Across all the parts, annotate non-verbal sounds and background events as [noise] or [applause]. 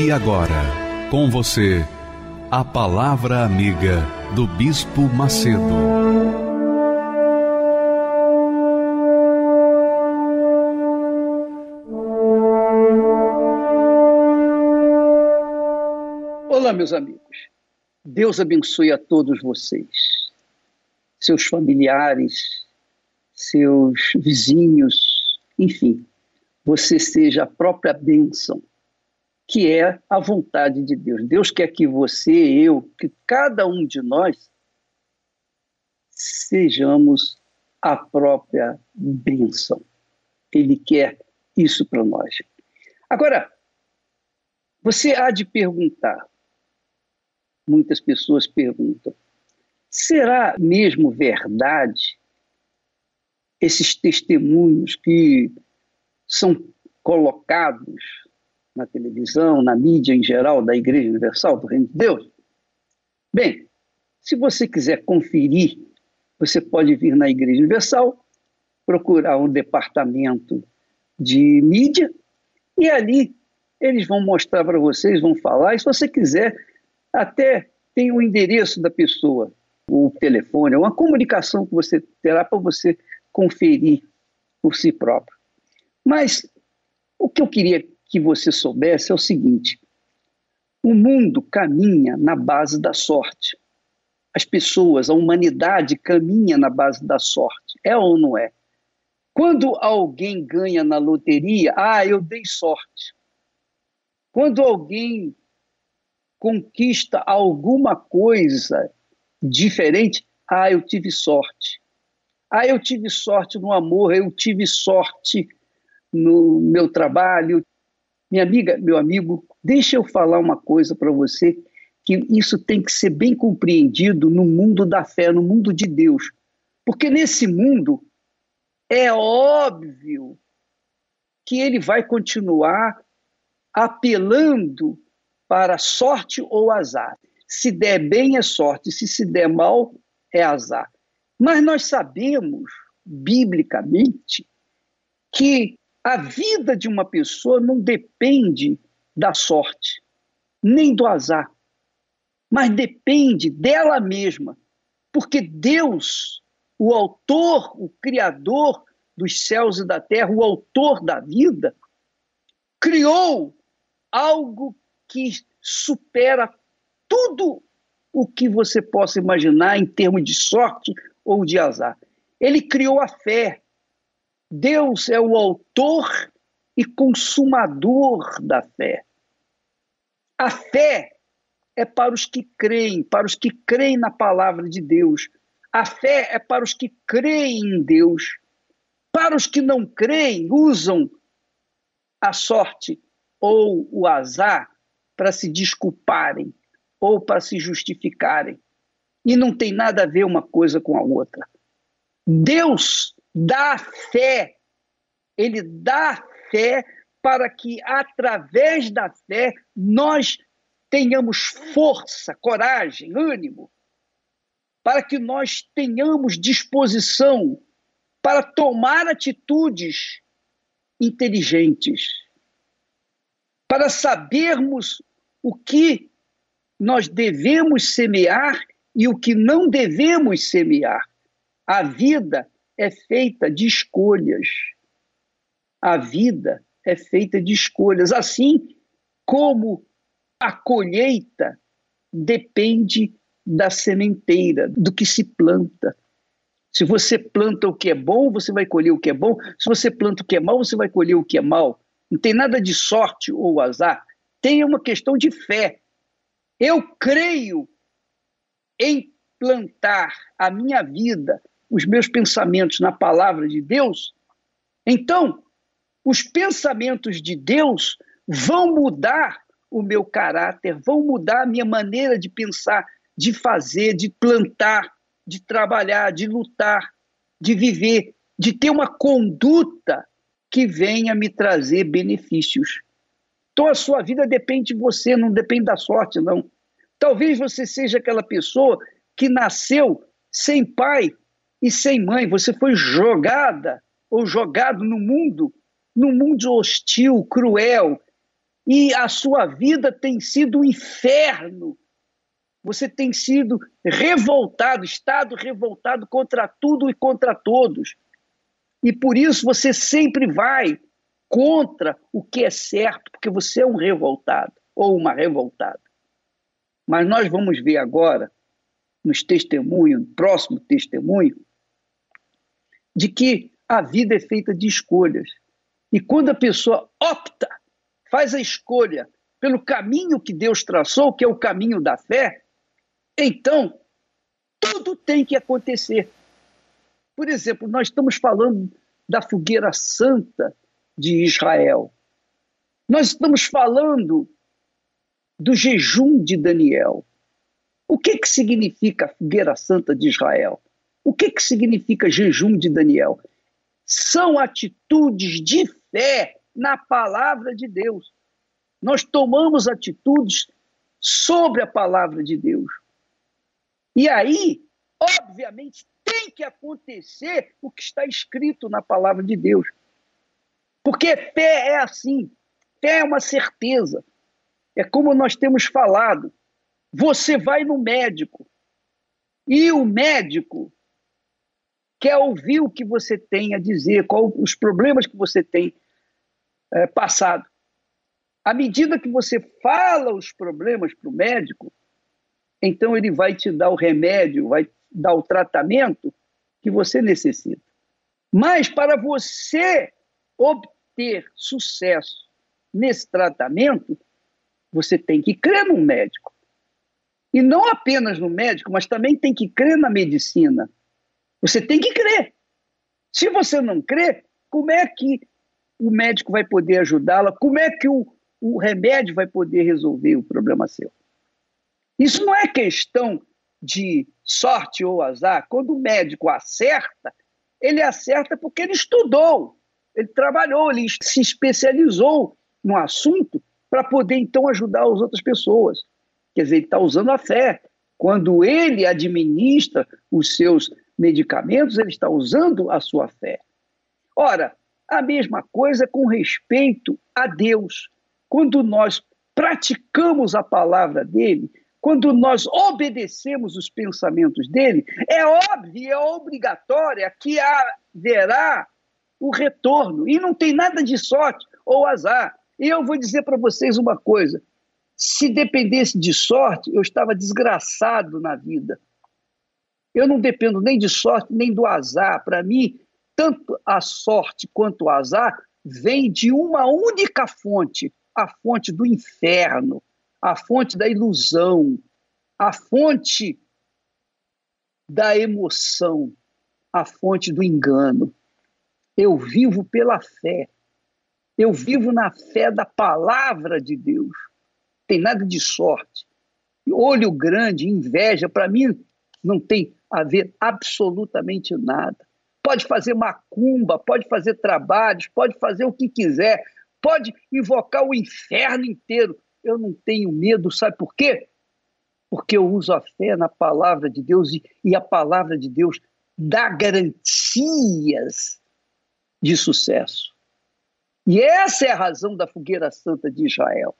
E agora, com você, a Palavra Amiga do Bispo Macedo. Olá, meus amigos. Deus abençoe a todos vocês, seus familiares, seus vizinhos, enfim, você seja a própria bênção que é a vontade de Deus. Deus quer que você, eu, que cada um de nós sejamos a própria bênção. Ele quer isso para nós. Agora, você há de perguntar, muitas pessoas perguntam, será mesmo verdade esses testemunhos que são colocados na televisão, na mídia em geral da Igreja Universal do Reino de Deus? Bem, se você quiser conferir, você pode vir na Igreja Universal, procurar um departamento de mídia e ali eles vão mostrar para vocês, vão falar, e se você quiser, até tem o endereço da pessoa, o telefone, uma comunicação que você terá para você conferir por si próprio. Mas o que eu queria que você soubesse é o seguinte: o mundo caminha na base da sorte. As pessoas, a humanidade caminha na base da sorte. É ou não é? Quando alguém ganha na loteria, ah, eu dei sorte. Quando alguém conquista alguma coisa diferente, ah, eu tive sorte. Ah, eu tive sorte no amor, eu tive sorte no meu trabalho, minha amiga, meu amigo, deixa eu falar uma coisa para você, que isso tem que ser bem compreendido no mundo da fé, no mundo de Deus. Porque nesse mundo é óbvio que ele vai continuar apelando para sorte ou azar. Se der bem é sorte, se se der mal é azar. Mas nós sabemos, biblicamente, que a vida de uma pessoa não depende da sorte, nem do azar, mas depende dela mesma. Porque Deus, o autor, o criador dos céus e da terra, o autor da vida, criou algo que supera tudo o que você possa imaginar em termos de sorte ou de azar. Ele criou a fé, Deus é o autor e consumador da fé. A fé é para os que creem, para os que creem na palavra de Deus. A fé é para os que creem em Deus. Para os que não creem, usam a sorte ou o azar para se desculparem ou para se justificarem. E não tem nada a ver uma coisa com a outra. Deus dá fé. Ele dá fé para que, através da fé, nós tenhamos força, coragem, ânimo, para que nós tenhamos disposição para tomar atitudes inteligentes, para sabermos o que nós devemos semear e o que não devemos semear. A vida é feita de escolhas. A vida é feita de escolhas. Assim como a colheita depende da sementeira, do que se planta. Se você planta o que é bom, você vai colher o que é bom. Se você planta o que é mal, você vai colher o que é mal. Não tem nada de sorte ou azar. Tem uma questão de fé. Eu creio em plantar a minha vida os meus pensamentos na palavra de Deus, então os pensamentos de Deus vão mudar o meu caráter, vão mudar a minha maneira de pensar, de fazer, de plantar, de trabalhar, de lutar, de viver, de ter uma conduta que venha me trazer benefícios. Então a sua vida depende de você, não depende da sorte, não. Talvez você seja aquela pessoa que nasceu sem pai e sem mãe, você foi jogada ou jogado no mundo, num mundo hostil, cruel, e a sua vida tem sido um inferno. Você tem sido revoltado, estado revoltado contra tudo e contra todos. E por isso você sempre vai contra o que é certo, porque você é um revoltado ou uma revoltada. Mas nós vamos ver agora, nos testemunhos, no próximo testemunho, de que a vida é feita de escolhas. E quando a pessoa opta, faz a escolha pelo caminho que Deus traçou, que é o caminho da fé, então tudo tem que acontecer. Por exemplo, nós estamos falando da fogueira santa de Israel. Nós estamos falando do jejum de Daniel. O que, que significa a fogueira santa de Israel? O que, que significa jejum de Daniel? São atitudes de fé na palavra de Deus. Nós tomamos atitudes sobre a palavra de Deus. E aí, obviamente, tem que acontecer o que está escrito na palavra de Deus. Porque fé é assim, fé é uma certeza. É como nós temos falado. Você vai no médico e o médico quer ouvir o que você tem a dizer, quais os problemas que você tem é, passado. À medida que você fala os problemas para o médico, então ele vai te dar o remédio, vai dar o tratamento que você necessita. Mas para você obter sucesso nesse tratamento, você tem que crer no médico. E não apenas no médico, mas também tem que crer na medicina. Você tem que crer. Se você não crer, como é que o médico vai poder ajudá-la? Como é que o, o remédio vai poder resolver o problema seu? Isso não é questão de sorte ou azar. Quando o médico acerta, ele acerta porque ele estudou, ele trabalhou, ele se especializou no assunto para poder então ajudar as outras pessoas. Quer dizer, ele está usando a fé. Quando ele administra os seus medicamentos, ele está usando a sua fé. Ora, a mesma coisa com respeito a Deus. Quando nós praticamos a palavra dele, quando nós obedecemos os pensamentos dele, é óbvio, é obrigatória que haverá o retorno. E não tem nada de sorte ou azar. E eu vou dizer para vocês uma coisa: se dependesse de sorte, eu estava desgraçado na vida. Eu não dependo nem de sorte, nem do azar. Para mim, tanto a sorte quanto o azar vem de uma única fonte, a fonte do inferno a fonte da ilusão, a fonte da emoção, a fonte do engano. Eu vivo pela fé. Eu vivo na fé da palavra de Deus. Tem nada de sorte. Olho grande, inveja, para mim não tem a ver absolutamente nada. Pode fazer macumba, pode fazer trabalhos, pode fazer o que quiser, pode invocar o inferno inteiro eu não tenho medo, sabe por quê? Porque eu uso a fé na palavra de Deus e, e a palavra de Deus dá garantias de sucesso. E essa é a razão da fogueira santa de Israel.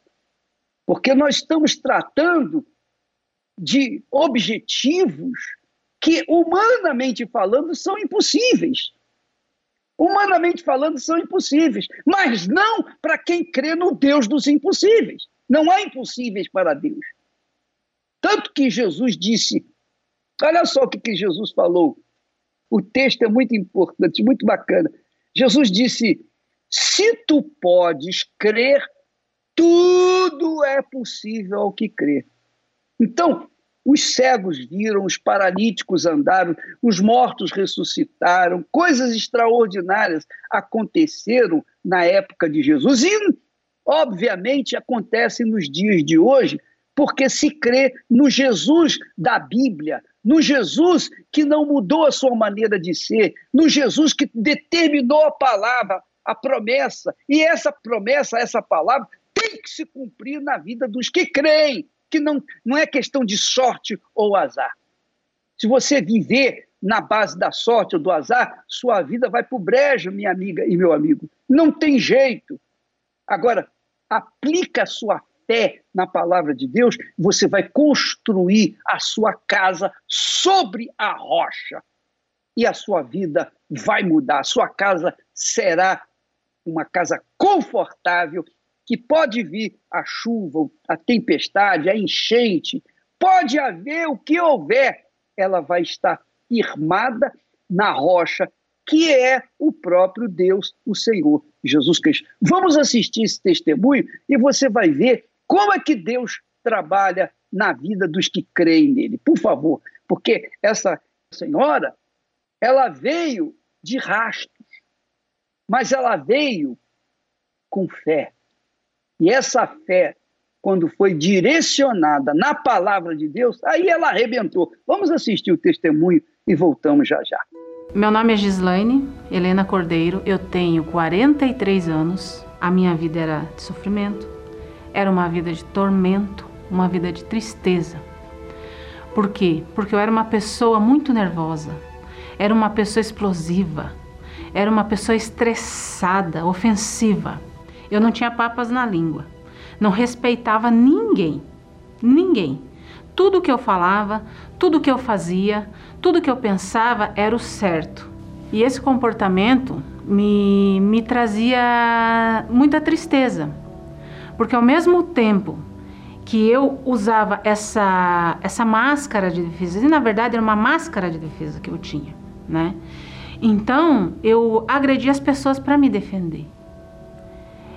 Porque nós estamos tratando de objetivos que, humanamente falando, são impossíveis. Humanamente falando, são impossíveis, mas não para quem crê no Deus dos impossíveis. Não há impossíveis para Deus. Tanto que Jesus disse, olha só o que, que Jesus falou. O texto é muito importante, muito bacana. Jesus disse: se tu podes crer, tudo é possível ao que crer. Então, Os cegos viram, os paralíticos andaram, os mortos ressuscitaram, coisas extraordinárias aconteceram na época de Jesus. E, obviamente, acontecem nos dias de hoje, porque se crê no Jesus da Bíblia, no Jesus que não mudou a sua maneira de ser, no Jesus que determinou a palavra, a promessa, e essa promessa, essa palavra, tem que se cumprir na vida dos que creem que não, não é questão de sorte ou azar. Se você viver na base da sorte ou do azar, sua vida vai para o brejo, minha amiga e meu amigo. Não tem jeito. Agora, aplica a sua fé na palavra de Deus, você vai construir a sua casa sobre a rocha. E a sua vida vai mudar. A sua casa será uma casa confortável que pode vir a chuva, a tempestade, a enchente, pode haver o que houver, ela vai estar firmada na rocha, que é o próprio Deus, o Senhor Jesus Cristo. Vamos assistir esse testemunho e você vai ver como é que Deus trabalha na vida dos que creem nele. Por favor, porque essa senhora, ela veio de rastros, mas ela veio com fé. E essa fé, quando foi direcionada na palavra de Deus, aí ela arrebentou. Vamos assistir o testemunho e voltamos já já. Meu nome é Gislaine Helena Cordeiro, eu tenho 43 anos. A minha vida era de sofrimento, era uma vida de tormento, uma vida de tristeza. Por quê? Porque eu era uma pessoa muito nervosa, era uma pessoa explosiva, era uma pessoa estressada, ofensiva. Eu não tinha papas na língua. Não respeitava ninguém. Ninguém. Tudo que eu falava, tudo que eu fazia, tudo que eu pensava era o certo. E esse comportamento me, me trazia muita tristeza. Porque ao mesmo tempo que eu usava essa, essa máscara de defesa, e na verdade era uma máscara de defesa que eu tinha, né? Então eu agredia as pessoas para me defender.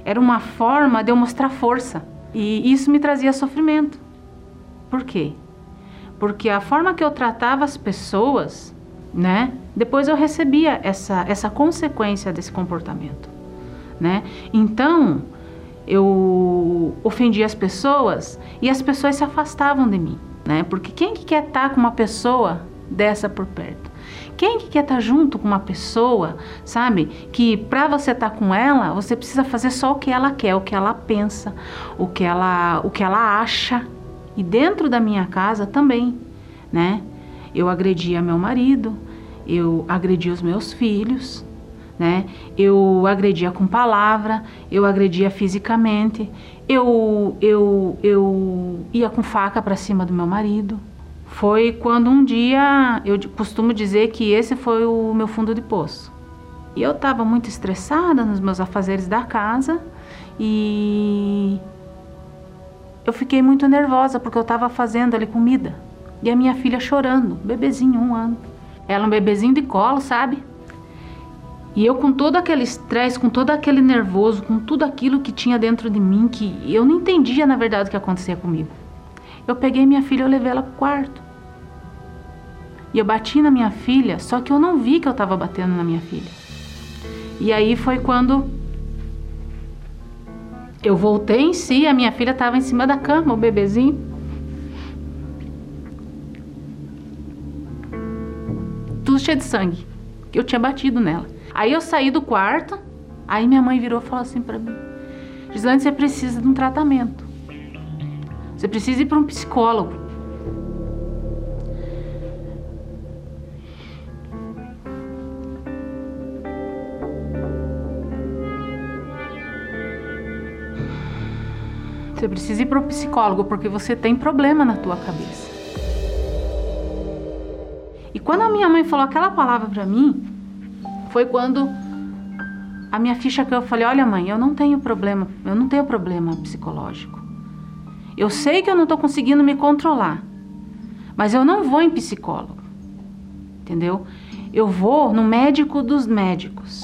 Era uma forma de eu mostrar força. E isso me trazia sofrimento. Por quê? Porque a forma que eu tratava as pessoas, né? Depois eu recebia essa, essa consequência desse comportamento, né? Então, eu ofendia as pessoas e as pessoas se afastavam de mim, né? Porque quem que quer estar com uma pessoa dessa por perto? Quem que quer estar tá junto com uma pessoa, sabe? Que para você estar tá com ela, você precisa fazer só o que ela quer, o que ela pensa, o que ela, o que ela acha. E dentro da minha casa também, né? Eu agredia meu marido, eu agredia os meus filhos, né? Eu agredia com palavra, eu agredia fisicamente, eu eu eu ia com faca para cima do meu marido, foi quando um dia eu costumo dizer que esse foi o meu fundo de poço. E eu estava muito estressada nos meus afazeres da casa e eu fiquei muito nervosa porque eu estava fazendo ali comida e a minha filha chorando, bebezinho, um ano. Ela um bebezinho de colo, sabe? E eu com todo aquele estresse, com todo aquele nervoso, com tudo aquilo que tinha dentro de mim, que eu não entendia na verdade o que acontecia comigo. Eu peguei minha filha e levei ela pro quarto. E eu bati na minha filha, só que eu não vi que eu estava batendo na minha filha. E aí foi quando eu voltei em si, a minha filha estava em cima da cama, o bebezinho. Tudo cheio de sangue, eu tinha batido nela. Aí eu saí do quarto, aí minha mãe virou e falou assim para mim: Gislane, você precisa de um tratamento. Você precisa ir para um psicólogo. Você precisa ir para o psicólogo porque você tem problema na tua cabeça. E quando a minha mãe falou aquela palavra para mim, foi quando a minha ficha que eu falei: "Olha, mãe, eu não tenho problema, eu não tenho problema psicológico. Eu sei que eu não estou conseguindo me controlar, mas eu não vou em psicólogo, entendeu? Eu vou no médico dos médicos.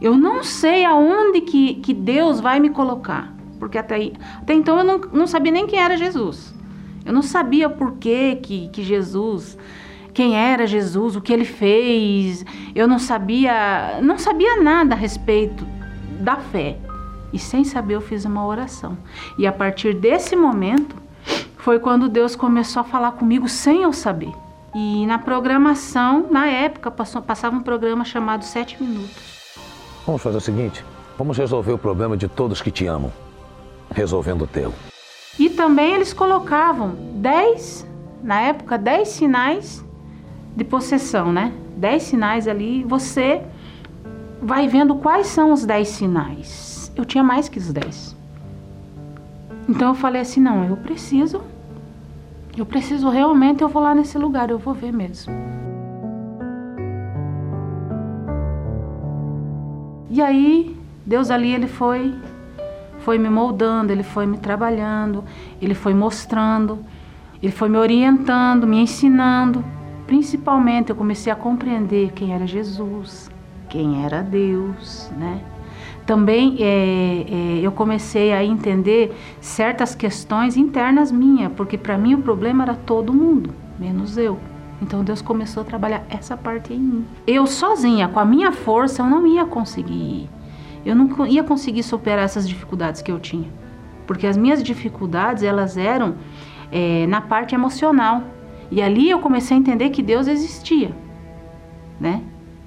Eu não sei aonde que, que Deus vai me colocar, porque até, aí, até então eu não, não sabia nem quem era Jesus. Eu não sabia por que, que, que Jesus, quem era Jesus, o que ele fez. Eu não sabia, não sabia nada a respeito da fé. E sem saber eu fiz uma oração. E a partir desse momento foi quando Deus começou a falar comigo sem eu saber. E na programação, na época, passou, passava um programa chamado Sete Minutos. Vamos fazer o seguinte: vamos resolver o problema de todos que te amam, resolvendo o teu. E também eles colocavam dez, na época, dez sinais de possessão, né? Dez sinais ali, você vai vendo quais são os dez sinais. Eu tinha mais que os dez. Então eu falei assim, não, eu preciso eu preciso realmente, eu vou lá nesse lugar, eu vou ver mesmo. E aí, Deus ali, ele foi foi me moldando, ele foi me trabalhando, ele foi mostrando, ele foi me orientando, me ensinando. Principalmente eu comecei a compreender quem era Jesus, quem era Deus, né? Também é, é, eu comecei a entender certas questões internas minhas, porque para mim o problema era todo mundo, menos eu. Então Deus começou a trabalhar essa parte em mim. Eu sozinha, com a minha força, eu não ia conseguir. Eu não ia conseguir superar essas dificuldades que eu tinha, porque as minhas dificuldades elas eram é, na parte emocional. E ali eu comecei a entender que Deus existia, né?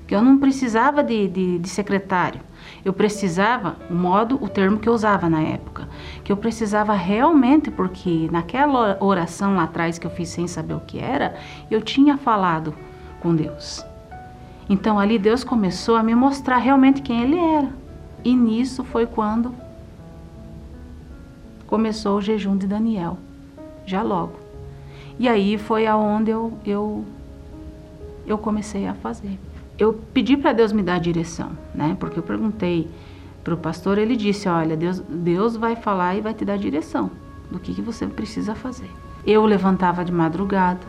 Que eu não precisava de, de, de secretário eu precisava, o modo, o termo que eu usava na época, que eu precisava realmente, porque naquela oração lá atrás que eu fiz sem saber o que era, eu tinha falado com Deus. Então ali Deus começou a me mostrar realmente quem Ele era. E nisso foi quando começou o jejum de Daniel, já logo. E aí foi aonde eu, eu, eu comecei a fazer eu pedi para Deus me dar a direção, né? Porque eu perguntei para o pastor, ele disse: Olha, Deus, Deus vai falar e vai te dar a direção do que, que você precisa fazer. Eu levantava de madrugada,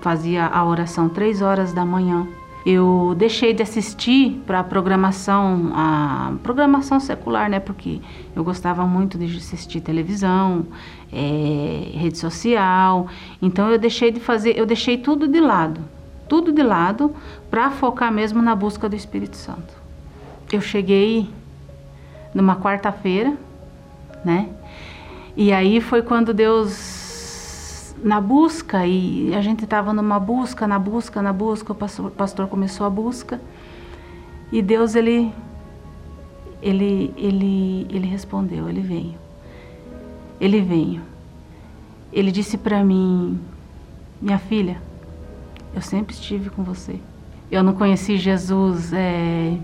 fazia a oração três horas da manhã. Eu deixei de assistir para a programação, a programação secular, né? Porque eu gostava muito de assistir televisão, é, rede social. Então eu deixei de fazer, eu deixei tudo de lado tudo de lado para focar mesmo na busca do Espírito Santo. Eu cheguei numa quarta-feira, né? E aí foi quando Deus na busca e a gente estava numa busca, na busca, na busca, o pastor, o pastor começou a busca e Deus ele ele ele ele respondeu, ele veio. Ele veio. Ele disse para mim, minha filha, eu sempre estive com você. Eu não conheci Jesus é,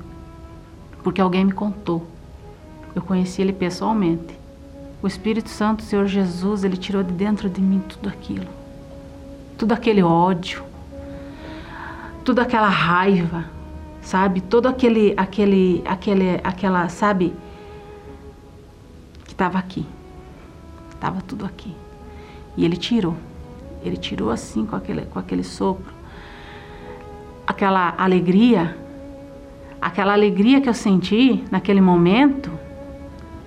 porque alguém me contou. Eu conheci Ele pessoalmente. O Espírito Santo, o Senhor Jesus, Ele tirou de dentro de mim tudo aquilo. Tudo aquele ódio. Tudo aquela raiva, sabe? Todo aquele, aquele, aquele, aquela, sabe? Que estava aqui. Estava tudo aqui. E Ele tirou. Ele tirou assim com aquele, com aquele sopro aquela alegria, aquela alegria que eu senti naquele momento,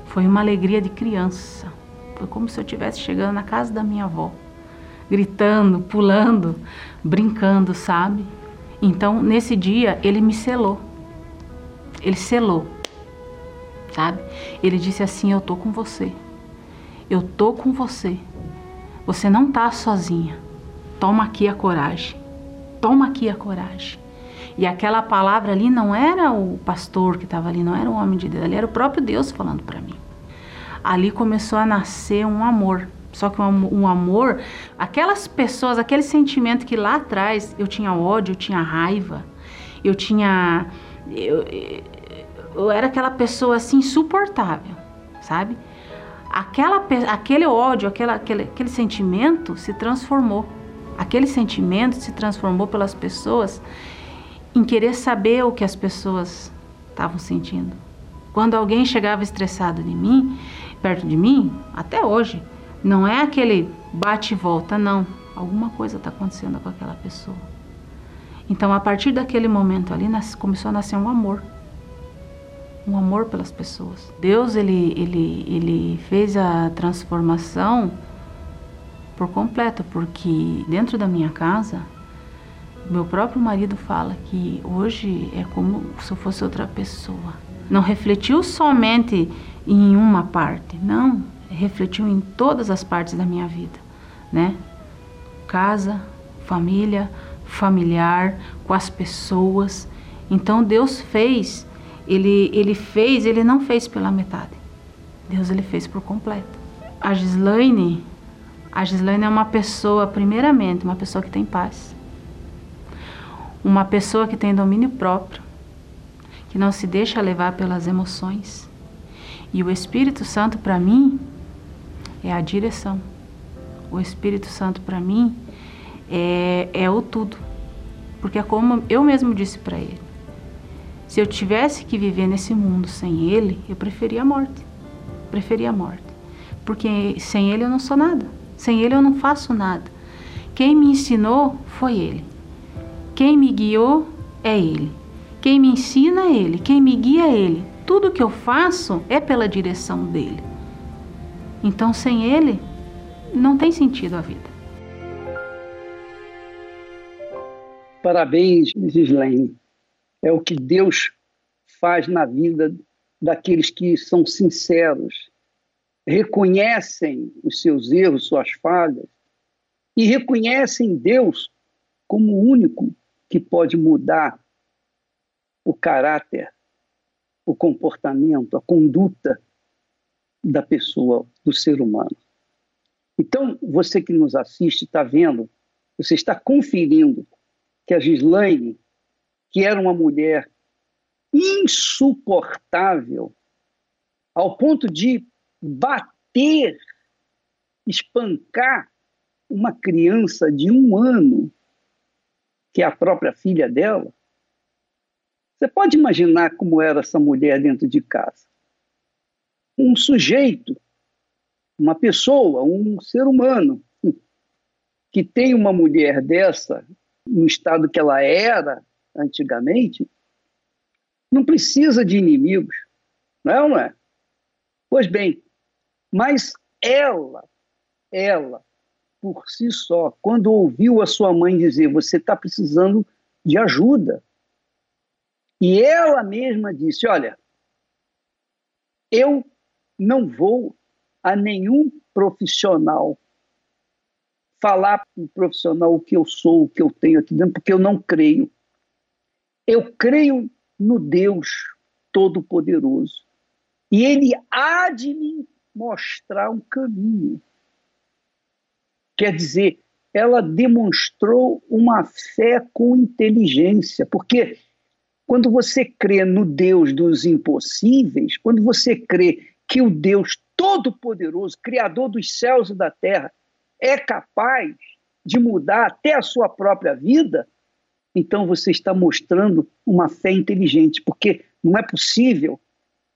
foi uma alegria de criança. Foi como se eu estivesse chegando na casa da minha avó, gritando, pulando, brincando, sabe? Então, nesse dia, ele me selou. Ele selou, sabe? Ele disse assim: Eu tô com você. Eu tô com você. Você não tá sozinha. Toma aqui a coragem. Toma aqui a coragem. E aquela palavra ali não era o pastor que estava ali, não era o homem de Deus, ali era o próprio Deus falando para mim. Ali começou a nascer um amor. Só que um, amor, aquelas pessoas, aquele sentimento que lá atrás eu tinha ódio, eu tinha raiva, eu tinha. Eu, eu era aquela pessoa assim insuportável, sabe? Aquela, aquele ódio, aquela, aquele, aquele sentimento se transformou aquele sentimento se transformou pelas pessoas em querer saber o que as pessoas estavam sentindo. Quando alguém chegava estressado de mim, perto de mim, até hoje, não é aquele bate e volta, não. Alguma coisa está acontecendo com aquela pessoa. Então, a partir daquele momento ali, começou a nascer um amor. Um amor pelas pessoas. Deus, ele, ele, ele fez a transformação por completo, porque dentro da minha casa, meu próprio marido fala que hoje é como se eu fosse outra pessoa. Não refletiu somente em uma parte, não, refletiu em todas as partes da minha vida, né? Casa, família, familiar, com as pessoas. Então Deus fez, ele ele fez, ele não fez pela metade. Deus ele fez por completo. A Gislaine, a Gislaine é uma pessoa, primeiramente, uma pessoa que tem paz. Uma pessoa que tem domínio próprio, que não se deixa levar pelas emoções. E o Espírito Santo para mim é a direção. O Espírito Santo para mim é, é o tudo. Porque é como eu mesmo disse para ele. Se eu tivesse que viver nesse mundo sem ele, eu preferia a morte preferia a morte. Porque sem ele eu não sou nada. Sem ele eu não faço nada. Quem me ensinou foi ele. Quem me guiou é ele. Quem me ensina é ele. Quem me guia é ele. Tudo que eu faço é pela direção dele. Então, sem ele, não tem sentido a vida. Parabéns, Gislaine. É o que Deus faz na vida daqueles que são sinceros, reconhecem os seus erros, suas falhas, e reconhecem Deus como o único que pode mudar o caráter, o comportamento, a conduta da pessoa, do ser humano. Então, você que nos assiste está vendo, você está conferindo que a Gislaine, que era uma mulher insuportável, ao ponto de bater, espancar uma criança de um ano, que é a própria filha dela. Você pode imaginar como era essa mulher dentro de casa? Um sujeito, uma pessoa, um ser humano, que tem uma mulher dessa, no estado que ela era antigamente, não precisa de inimigos, não é é? Pois bem, mas ela, ela, por si só, quando ouviu a sua mãe dizer: Você está precisando de ajuda. E ela mesma disse: Olha, eu não vou a nenhum profissional falar para o profissional o que eu sou, o que eu tenho aqui dentro, porque eu não creio. Eu creio no Deus Todo-Poderoso. E Ele há de me mostrar um caminho. Quer dizer, ela demonstrou uma fé com inteligência, porque quando você crê no Deus dos impossíveis, quando você crê que o Deus Todo-Poderoso, Criador dos céus e da terra, é capaz de mudar até a sua própria vida, então você está mostrando uma fé inteligente, porque não é possível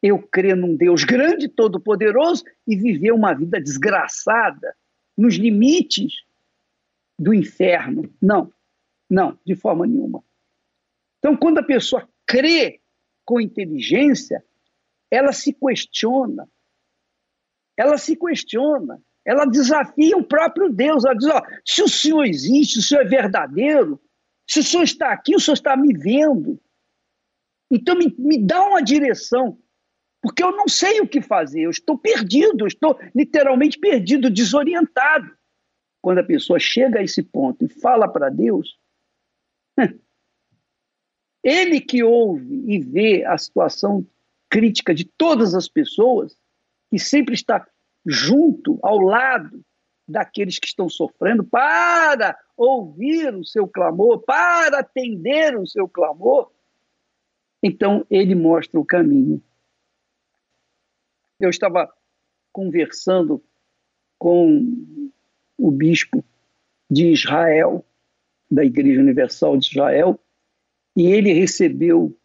eu crer num Deus grande, todo-poderoso e viver uma vida desgraçada nos limites do inferno. Não, não, de forma nenhuma. Então, quando a pessoa crê com inteligência, ela se questiona. Ela se questiona. Ela desafia o próprio Deus. Ela diz: ó, se o Senhor existe, se o Senhor é verdadeiro, se o senhor está aqui, o senhor está me vendo. Então me, me dá uma direção, porque eu não sei o que fazer, eu estou perdido, eu estou literalmente perdido, desorientado. Quando a pessoa chega a esse ponto e fala para Deus, [laughs] ele que ouve e vê a situação crítica de todas as pessoas, que sempre está junto, ao lado daqueles que estão sofrendo, para ouvir o seu clamor, para atender o seu clamor, então ele mostra o caminho. Eu estava conversando com o bispo de Israel, da Igreja Universal de Israel, e ele recebeu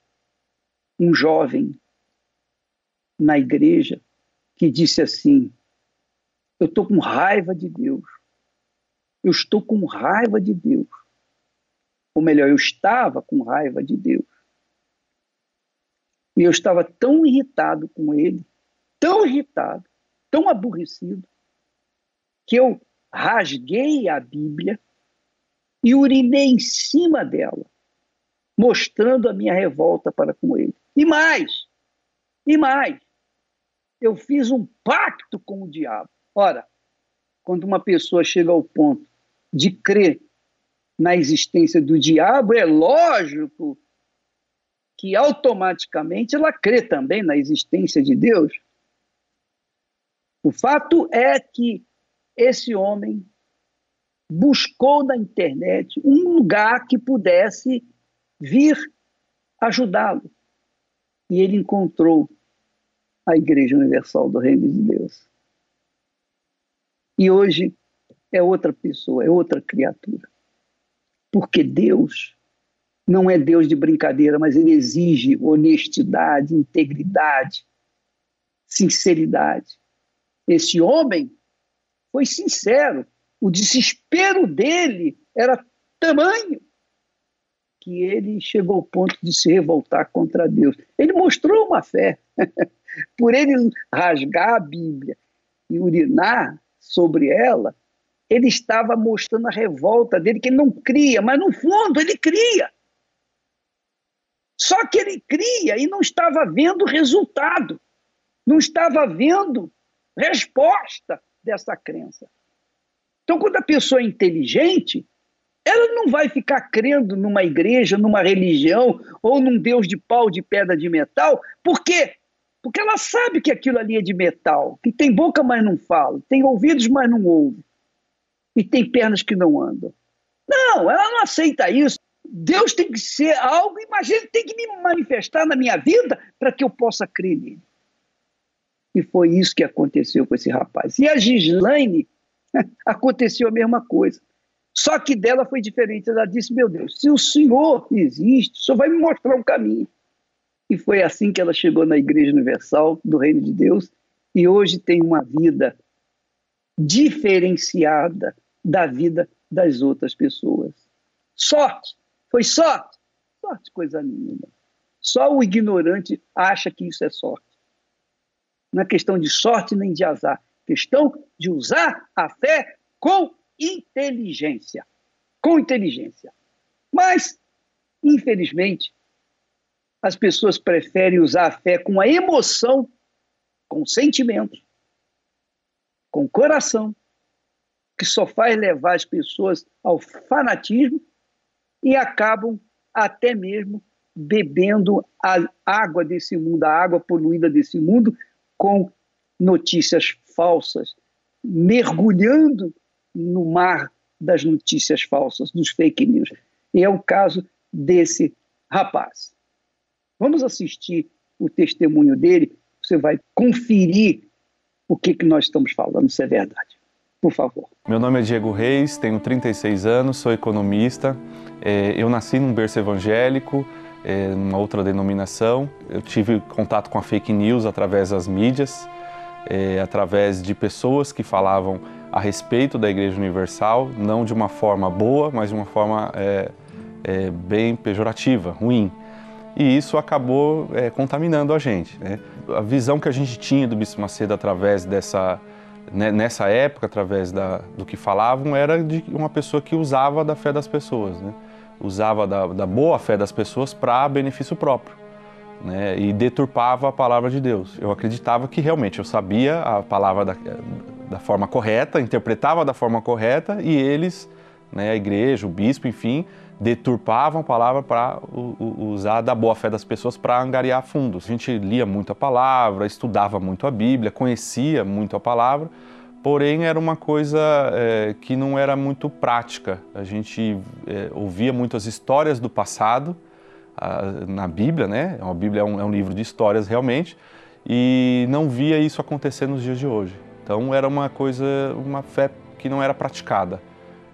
um jovem na igreja que disse assim: Eu estou com raiva de Deus. Eu estou com raiva de Deus. Ou melhor, eu estava com raiva de Deus. E eu estava tão irritado com ele, tão irritado, tão aborrecido, que eu rasguei a Bíblia e urinei em cima dela, mostrando a minha revolta para com ele. E mais, e mais, eu fiz um pacto com o diabo. Ora, quando uma pessoa chega ao ponto de crer na existência do diabo, é lógico que automaticamente ela crê também na existência de Deus. O fato é que esse homem buscou na internet um lugar que pudesse vir ajudá-lo. E ele encontrou a Igreja Universal do Reino de Deus. E hoje é outra pessoa, é outra criatura. Porque Deus não é Deus de brincadeira, mas ele exige honestidade, integridade, sinceridade. Esse homem foi sincero. O desespero dele era tamanho que ele chegou ao ponto de se revoltar contra Deus. Ele mostrou uma fé. [laughs] Por ele rasgar a Bíblia e urinar sobre ela, ele estava mostrando a revolta dele, que ele não cria, mas no fundo ele cria. Só que ele cria e não estava vendo resultado, não estava vendo resposta dessa crença. Então, quando a pessoa é inteligente, ela não vai ficar crendo numa igreja, numa religião ou num Deus de pau, de pedra, de metal, por quê? Porque ela sabe que aquilo ali é de metal, que tem boca, mas não fala, tem ouvidos, mas não ouve, e tem pernas que não andam. Não, ela não aceita isso. Deus tem que ser algo, mas ele tem que me manifestar na minha vida para que eu possa crer nele. E foi isso que aconteceu com esse rapaz. E a Gislaine, [laughs] aconteceu a mesma coisa. Só que dela foi diferente. Ela disse: Meu Deus, se o Senhor existe, o Senhor vai me mostrar um caminho. E foi assim que ela chegou na Igreja Universal do Reino de Deus e hoje tem uma vida diferenciada da vida das outras pessoas. Sorte, foi sorte. Sorte, coisa nenhuma. Só o ignorante acha que isso é sorte. Não é questão de sorte nem de azar. Questão de usar a fé com inteligência. Com inteligência. Mas, infelizmente, as pessoas preferem usar a fé com a emoção, com sentimento, com coração, que só faz levar as pessoas ao fanatismo e acabam até mesmo bebendo a água desse mundo, a água poluída desse mundo, com notícias falsas, mergulhando no mar das notícias falsas, dos fake news. E é o caso desse rapaz. Vamos assistir o testemunho dele, você vai conferir o que, que nós estamos falando, se é verdade. Por favor. Meu nome é Diego Reis, tenho 36 anos, sou economista. É, eu nasci num berço evangélico, é, numa outra denominação. Eu tive contato com a fake news através das mídias, é, através de pessoas que falavam a respeito da Igreja Universal, não de uma forma boa, mas de uma forma é, é, bem pejorativa, ruim. E isso acabou é, contaminando a gente. Né? A visão que a gente tinha do Bispo Macedo através dessa, né, nessa época, através da, do que falavam, era de uma pessoa que usava da fé das pessoas. Né? Usava da, da boa fé das pessoas para benefício próprio. Né, e deturpava a palavra de Deus. Eu acreditava que realmente eu sabia a palavra da, da forma correta, interpretava da forma correta e eles, né, a igreja, o bispo, enfim, deturpavam a palavra para usar da boa fé das pessoas para angariar fundos. A gente lia muito a palavra, estudava muito a Bíblia, conhecia muito a palavra, porém era uma coisa é, que não era muito prática. A gente é, ouvia muitas histórias do passado a, na Bíblia, né? A Bíblia é um, é um, livro de histórias realmente, e não via isso acontecer nos dias de hoje. Então era uma coisa, uma fé que não era praticada.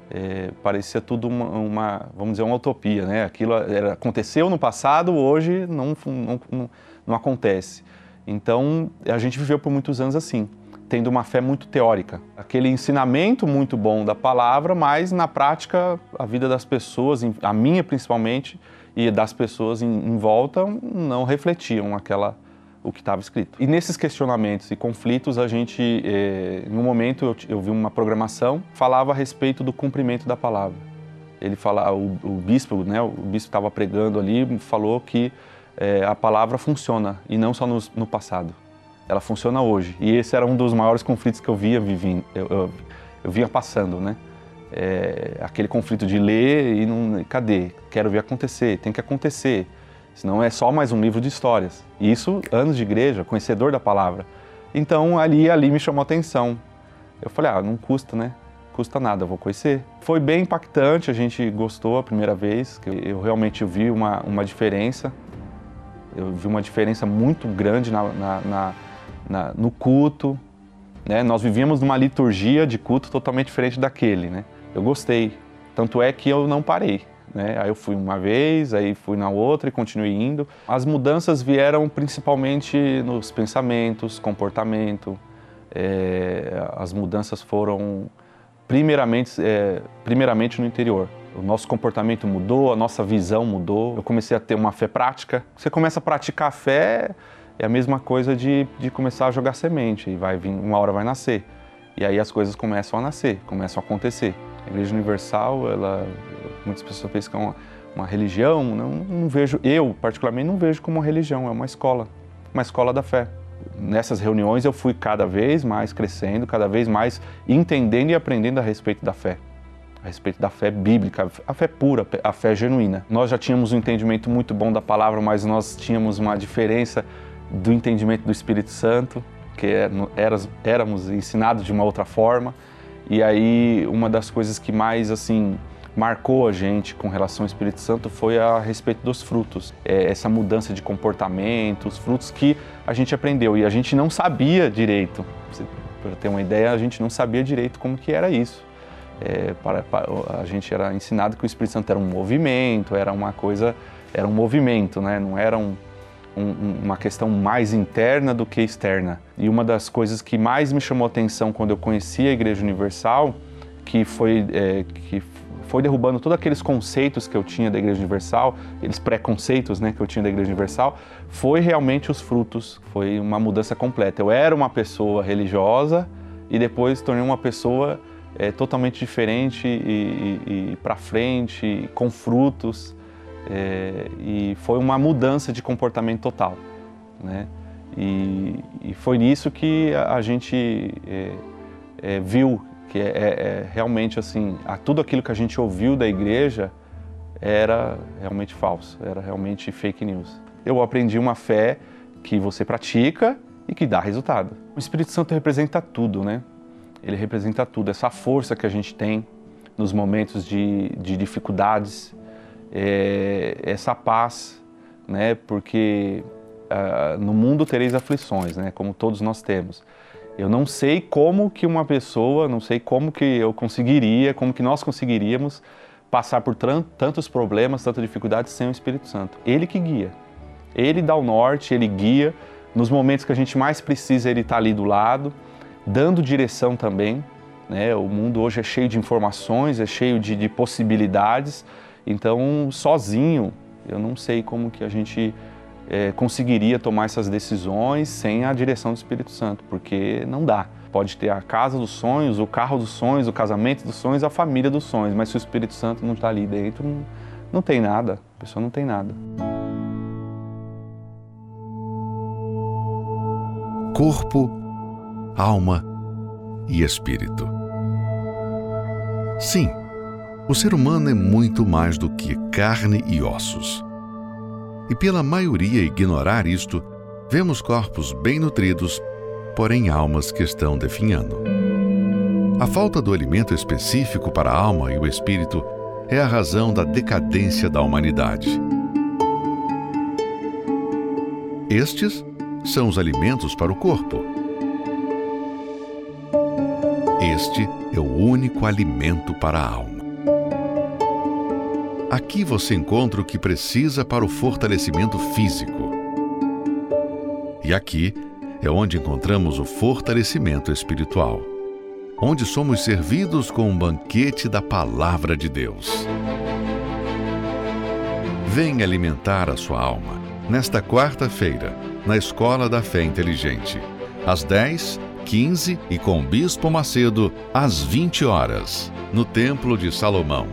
É, parecia tudo uma, uma, vamos dizer, uma utopia, né? Aquilo era, aconteceu no passado, hoje não, não, não, não acontece. Então a gente viveu por muitos anos assim tendo uma fé muito teórica. Aquele ensinamento muito bom da palavra, mas na prática a vida das pessoas, a minha principalmente, e das pessoas em, em volta não refletiam aquela, o que estava escrito. E nesses questionamentos e conflitos, a gente, é, no momento, eu, eu, vi uma programação falava a respeito do cumprimento da palavra. Ele fala, o, o bispo, né, o bispo estava pregando ali, falou que é, a palavra funciona e não só no, no, passado. Ela funciona hoje. E esse era um dos maiores conflitos que eu via vivendo, eu, eu, eu vinha passando, né? É, aquele conflito de ler e não, cadê? Quero ver acontecer, tem que acontecer. Senão é só mais um livro de histórias. Isso, anos de igreja, conhecedor da palavra. Então ali, ali me chamou a atenção. Eu falei, ah, não custa, né? Custa nada, eu vou conhecer. Foi bem impactante, a gente gostou a primeira vez. Eu realmente vi uma, uma diferença. Eu vi uma diferença muito grande na, na, na, na no culto. Né? Nós vivíamos numa liturgia de culto totalmente diferente daquele, né? Eu gostei. Tanto é que eu não parei. Né? Aí eu fui uma vez, aí fui na outra e continuei indo. As mudanças vieram principalmente nos pensamentos, comportamento. É, as mudanças foram primeiramente, é, primeiramente no interior. O nosso comportamento mudou, a nossa visão mudou. Eu comecei a ter uma fé prática. Você começa a praticar a fé, é a mesma coisa de, de começar a jogar semente. E vai vir, uma hora vai nascer. E aí as coisas começam a nascer, começam a acontecer. A Igreja Universal, ela, muitas pessoas pensam que é uma, uma religião, não, não vejo, eu particularmente não vejo como uma religião, é uma escola, uma escola da fé. Nessas reuniões eu fui cada vez mais crescendo, cada vez mais entendendo e aprendendo a respeito da fé a respeito da fé bíblica, a fé pura, a fé genuína. Nós já tínhamos um entendimento muito bom da palavra, mas nós tínhamos uma diferença do entendimento do Espírito Santo, que é, éramos ensinados de uma outra forma. E aí uma das coisas que mais assim marcou a gente com relação ao Espírito Santo foi a respeito dos frutos, é, essa mudança de comportamento, os frutos que a gente aprendeu e a gente não sabia direito. Para ter uma ideia, a gente não sabia direito como que era isso. É, para, para, a gente era ensinado que o Espírito Santo era um movimento, era uma coisa, era um movimento, né? Não era um, um, uma questão mais interna do que externa. E uma das coisas que mais me chamou atenção quando eu conheci a Igreja Universal, que foi, é, que foi derrubando todos aqueles conceitos que eu tinha da Igreja Universal, aqueles preconceitos né, que eu tinha da Igreja Universal, foi realmente os frutos, foi uma mudança completa. Eu era uma pessoa religiosa e depois tornei uma pessoa é, totalmente diferente e, e, e para frente, com frutos. É, e foi uma mudança de comportamento total, né? E, e foi nisso que a, gente é, é, viu que é, é, é, realmente assim, a, tudo aquilo que a gente ouviu da igreja era realmente falso, era realmente fake news. Eu aprendi uma fé que você pratica e que dá resultado. O Espírito Santo representa tudo, né? Ele representa tudo, essa força que a gente tem nos momentos de, de dificuldades, é, essa paz, né? Porque uh, no mundo tereis aflições, né? Como todos nós temos. Eu não sei como que uma pessoa, não sei como que eu conseguiria, como que nós conseguiríamos passar por tantos problemas, tantas dificuldades sem o Espírito Santo. Ele que guia. Ele dá o norte, ele guia. Nos momentos que a gente mais precisa, ele está ali do lado, dando direção também. Né? O mundo hoje é cheio de informações, é cheio de, de possibilidades, então, sozinho, eu não sei como que a gente é, conseguiria tomar essas decisões sem a direção do Espírito Santo, porque não dá. Pode ter a casa dos sonhos, o carro dos sonhos, o casamento dos sonhos, a família dos sonhos, mas se o Espírito Santo não está ali dentro, não, não tem nada, a pessoa não tem nada. Corpo, alma e espírito. Sim o ser humano é muito mais do que carne e ossos. E pela maioria ignorar isto, vemos corpos bem nutridos, porém almas que estão definhando. A falta do alimento específico para a alma e o espírito é a razão da decadência da humanidade. Estes são os alimentos para o corpo. Este é o único alimento para a alma. Aqui você encontra o que precisa para o fortalecimento físico. E aqui é onde encontramos o fortalecimento espiritual, onde somos servidos com um banquete da Palavra de Deus. Venha alimentar a sua alma nesta quarta-feira, na Escola da Fé Inteligente, às 10, 15 e com o Bispo Macedo, às 20 horas, no Templo de Salomão,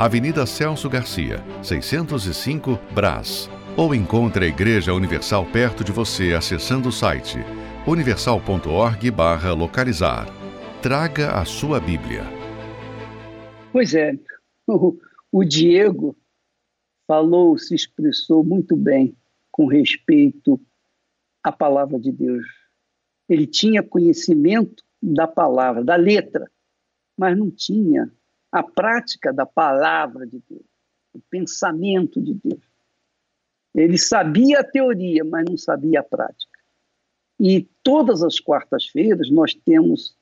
Avenida Celso Garcia, 605, Brás. Ou encontre a Igreja Universal perto de você acessando o site universal.org/localizar. Traga a sua Bíblia. Pois é, [laughs] o, o Diego falou, se expressou muito bem com respeito à palavra de Deus. Ele tinha conhecimento da palavra, da letra, mas não tinha a prática da palavra de Deus, o pensamento de Deus. Ele sabia a teoria, mas não sabia a prática. E todas as quartas-feiras nós temos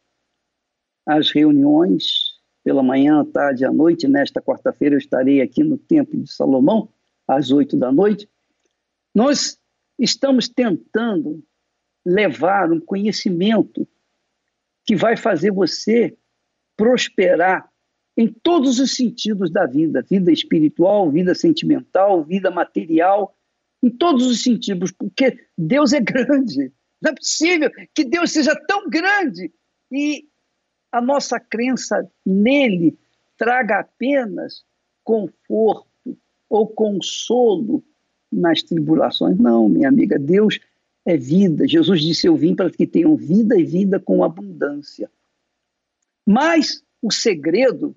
as reuniões pela manhã, à tarde e à noite. Nesta quarta-feira eu estarei aqui no Templo de Salomão, às oito da noite. Nós estamos tentando levar um conhecimento que vai fazer você prosperar em todos os sentidos da vida, vida espiritual, vida sentimental, vida material, em todos os sentidos, porque Deus é grande. Não é possível que Deus seja tão grande e a nossa crença nele traga apenas conforto ou consolo nas tribulações. Não, minha amiga, Deus é vida. Jesus disse: Eu vim para que tenham vida e vida com abundância. Mas o segredo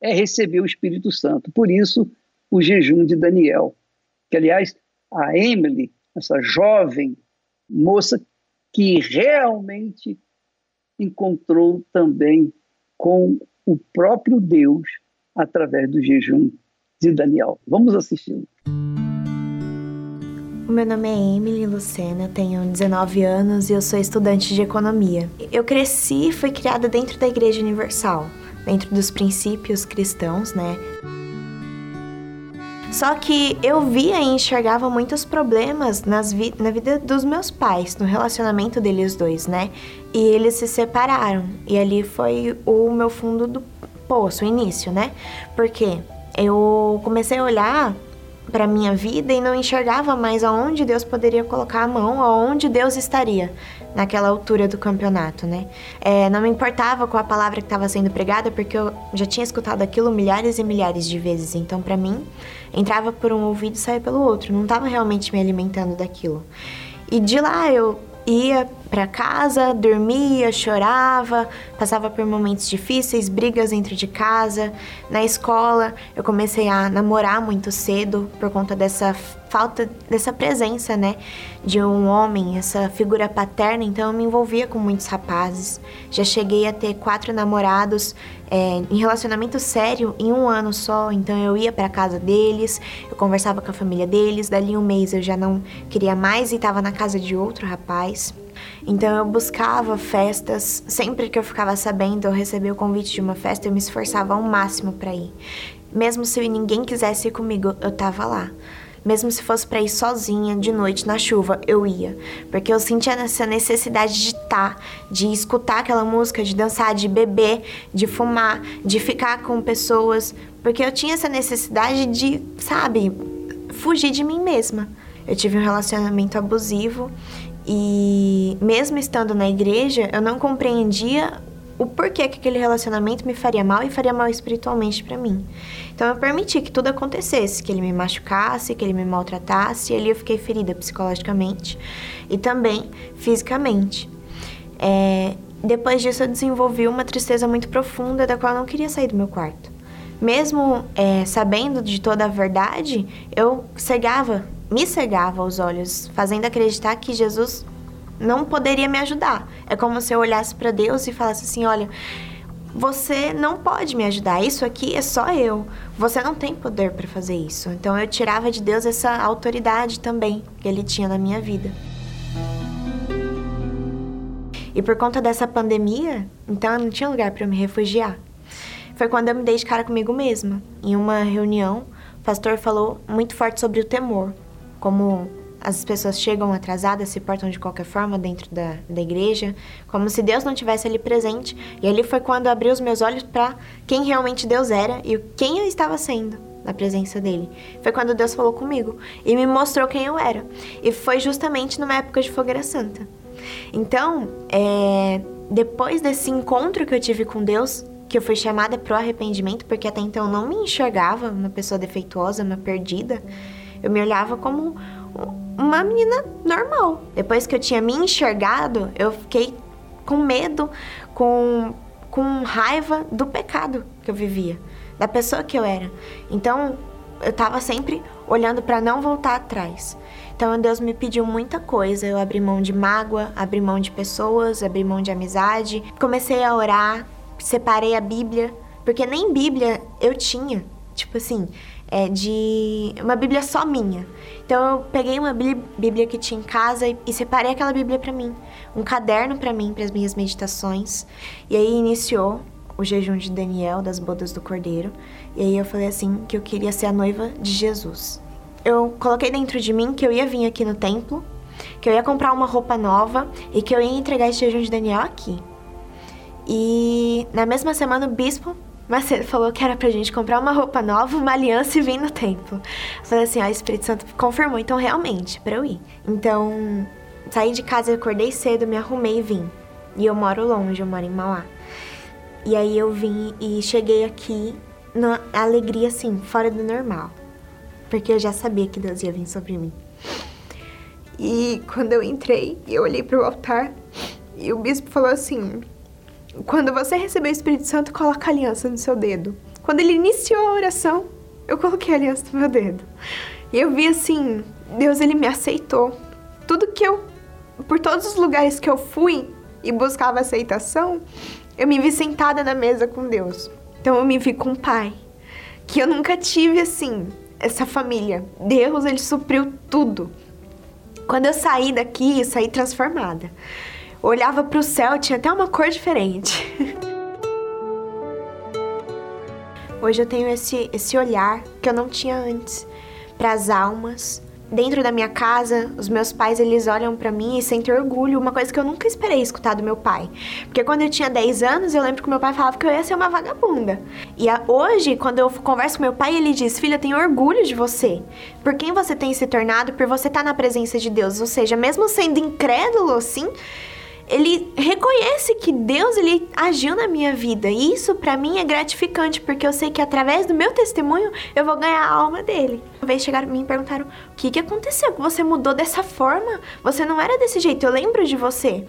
é receber o Espírito Santo. Por isso, o jejum de Daniel. Que, aliás, a Emily, essa jovem moça que realmente encontrou também com o próprio Deus através do jejum de Daniel. Vamos assisti-lo. O meu nome é Emily Lucena, tenho 19 anos e eu sou estudante de economia. Eu cresci e fui criada dentro da Igreja Universal dentro dos princípios cristãos, né? Só que eu via e enxergava muitos problemas nas vi na vida dos meus pais, no relacionamento deles dois, né? E eles se separaram. E ali foi o meu fundo do poço, o início, né? Porque eu comecei a olhar para minha vida e não enxergava mais aonde Deus poderia colocar a mão, aonde Deus estaria naquela altura do campeonato, né? É, não me importava com a palavra que estava sendo pregada, porque eu já tinha escutado aquilo milhares e milhares de vezes. Então, para mim, entrava por um ouvido e saía pelo outro. Não estava realmente me alimentando daquilo. E de lá eu ia para casa, dormia, chorava, passava por momentos difíceis, brigas dentro de casa. Na escola, eu comecei a namorar muito cedo por conta dessa falta dessa presença, né, de um homem, essa figura paterna. Então, eu me envolvia com muitos rapazes. Já cheguei a ter quatro namorados é, em relacionamento sério em um ano só. Então, eu ia para casa deles, eu conversava com a família deles. Dali um mês, eu já não queria mais e estava na casa de outro rapaz. Então eu buscava festas, sempre que eu ficava sabendo, eu recebia o convite de uma festa, eu me esforçava ao máximo para ir. Mesmo se ninguém quisesse ir comigo, eu tava lá. Mesmo se fosse para ir sozinha de noite na chuva, eu ia, porque eu sentia essa necessidade de estar, tá, de escutar aquela música, de dançar, de beber, de fumar, de ficar com pessoas, porque eu tinha essa necessidade de, sabe, fugir de mim mesma. Eu tive um relacionamento abusivo e mesmo estando na igreja, eu não compreendia o porquê que aquele relacionamento me faria mal e faria mal espiritualmente para mim. Então eu permiti que tudo acontecesse, que ele me machucasse, que ele me maltratasse, e ali eu fiquei ferida psicologicamente e também fisicamente. É, depois disso eu desenvolvi uma tristeza muito profunda da qual eu não queria sair do meu quarto. Mesmo é, sabendo de toda a verdade, eu cegava me cegava os olhos, fazendo acreditar que Jesus não poderia me ajudar. É como se eu olhasse para Deus e falasse assim: olha, você não pode me ajudar, isso aqui é só eu. Você não tem poder para fazer isso. Então eu tirava de Deus essa autoridade também que ele tinha na minha vida. E por conta dessa pandemia, então eu não tinha lugar para me refugiar. Foi quando eu me dei de cara comigo mesma. Em uma reunião, o pastor falou muito forte sobre o temor como as pessoas chegam atrasadas, se portam de qualquer forma dentro da, da igreja, como se Deus não tivesse ali presente. E ali foi quando abri os meus olhos para quem realmente Deus era e quem eu estava sendo na presença dele. Foi quando Deus falou comigo e me mostrou quem eu era. E foi justamente numa época de fogueira santa. Então, é, depois desse encontro que eu tive com Deus, que eu fui chamada para o arrependimento, porque até então eu não me enxergava uma pessoa defeituosa, uma perdida. Eu me olhava como uma menina normal. Depois que eu tinha me enxergado, eu fiquei com medo, com, com raiva do pecado que eu vivia, da pessoa que eu era. Então, eu estava sempre olhando para não voltar atrás. Então, Deus me pediu muita coisa. Eu abri mão de mágoa, abri mão de pessoas, abri mão de amizade. Comecei a orar, separei a Bíblia, porque nem Bíblia eu tinha. Tipo assim, é de uma Bíblia só minha. Então eu peguei uma Bíblia que tinha em casa e, e separei aquela Bíblia para mim, um caderno para mim, para as minhas meditações. E aí iniciou o jejum de Daniel das bodas do Cordeiro. E aí eu falei assim que eu queria ser a noiva de Jesus. Eu coloquei dentro de mim que eu ia vir aqui no templo, que eu ia comprar uma roupa nova e que eu ia entregar esse jejum de Daniel aqui. E na mesma semana o bispo Macedo falou que era pra gente comprar uma roupa nova, uma aliança e vir no templo. Falei assim, ó, o Espírito Santo confirmou, então realmente, pra eu ir. Então, saí de casa, acordei cedo, me arrumei e vim. E eu moro longe, eu moro em Mauá. E aí eu vim e cheguei aqui na alegria, assim, fora do normal. Porque eu já sabia que Deus ia vir sobre mim. E quando eu entrei, eu olhei pro altar e o bispo falou assim: quando você receber o Espírito Santo, coloca a aliança no seu dedo. Quando ele iniciou a oração, eu coloquei a aliança no meu dedo. E eu vi assim, Deus ele me aceitou. Tudo que eu por todos os lugares que eu fui e buscava aceitação, eu me vi sentada na mesa com Deus. Então eu me vi com o Pai, que eu nunca tive assim, essa família. Deus ele supriu tudo. Quando eu saí daqui, eu saí transformada olhava para o céu, tinha até uma cor diferente. Hoje eu tenho esse, esse olhar que eu não tinha antes para as almas. Dentro da minha casa, os meus pais eles olham para mim e sentem orgulho, uma coisa que eu nunca esperei escutar do meu pai. Porque quando eu tinha 10 anos, eu lembro que meu pai falava que eu ia ser uma vagabunda. E a, hoje, quando eu converso com meu pai, ele diz: "Filha, eu tenho orgulho de você. Por quem você tem se tornado, por você estar tá na presença de Deus". Ou seja, mesmo sendo incrédulo assim, ele reconhece que Deus ele agiu na minha vida. E isso para mim é gratificante, porque eu sei que através do meu testemunho eu vou ganhar a alma dele. Uma vez chegaram me perguntaram: "O que que aconteceu? Você mudou dessa forma? Você não era desse jeito. Eu lembro de você".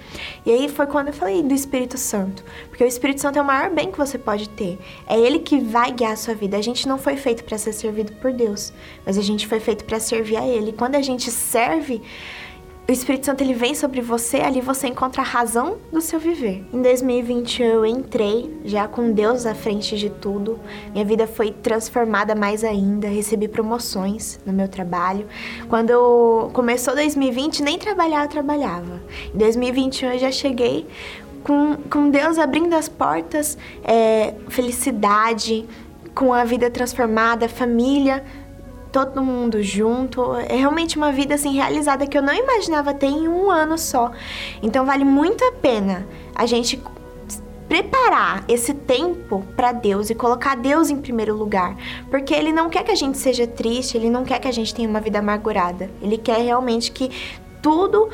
E aí foi quando eu falei do Espírito Santo, porque o Espírito Santo é o maior bem que você pode ter. É ele que vai guiar a sua vida. A gente não foi feito para ser servido por Deus, mas a gente foi feito para servir a ele. E quando a gente serve, o Espírito Santo ele vem sobre você, ali você encontra a razão do seu viver. Em 2020 eu entrei já com Deus à frente de tudo. Minha vida foi transformada mais ainda, recebi promoções no meu trabalho. Quando começou 2020, nem trabalhar eu trabalhava. Em 2021 eu já cheguei com, com Deus abrindo as portas, é, felicidade, com a vida transformada, família todo mundo junto. É realmente uma vida assim realizada que eu não imaginava ter em um ano só. Então vale muito a pena a gente preparar esse tempo para Deus e colocar Deus em primeiro lugar, porque ele não quer que a gente seja triste, ele não quer que a gente tenha uma vida amargurada. Ele quer realmente que tudo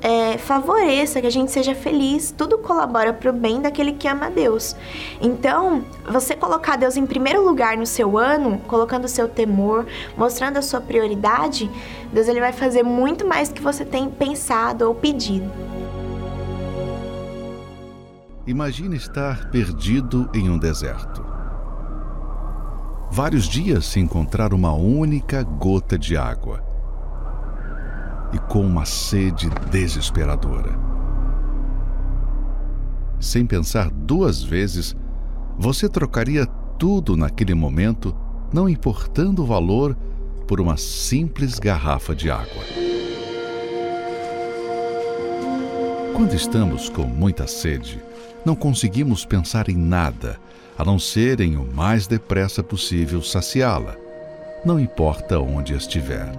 é, favoreça, que a gente seja feliz, tudo colabora para o bem daquele que ama Deus. Então, você colocar Deus em primeiro lugar no seu ano, colocando o seu temor, mostrando a sua prioridade, Deus ele vai fazer muito mais que você tem pensado ou pedido. Imagine estar perdido em um deserto. Vários dias sem encontrar uma única gota de água e com uma sede desesperadora. Sem pensar duas vezes, você trocaria tudo naquele momento, não importando o valor, por uma simples garrafa de água. Quando estamos com muita sede, não conseguimos pensar em nada a não ser em o mais depressa possível saciá-la, não importa onde estiver.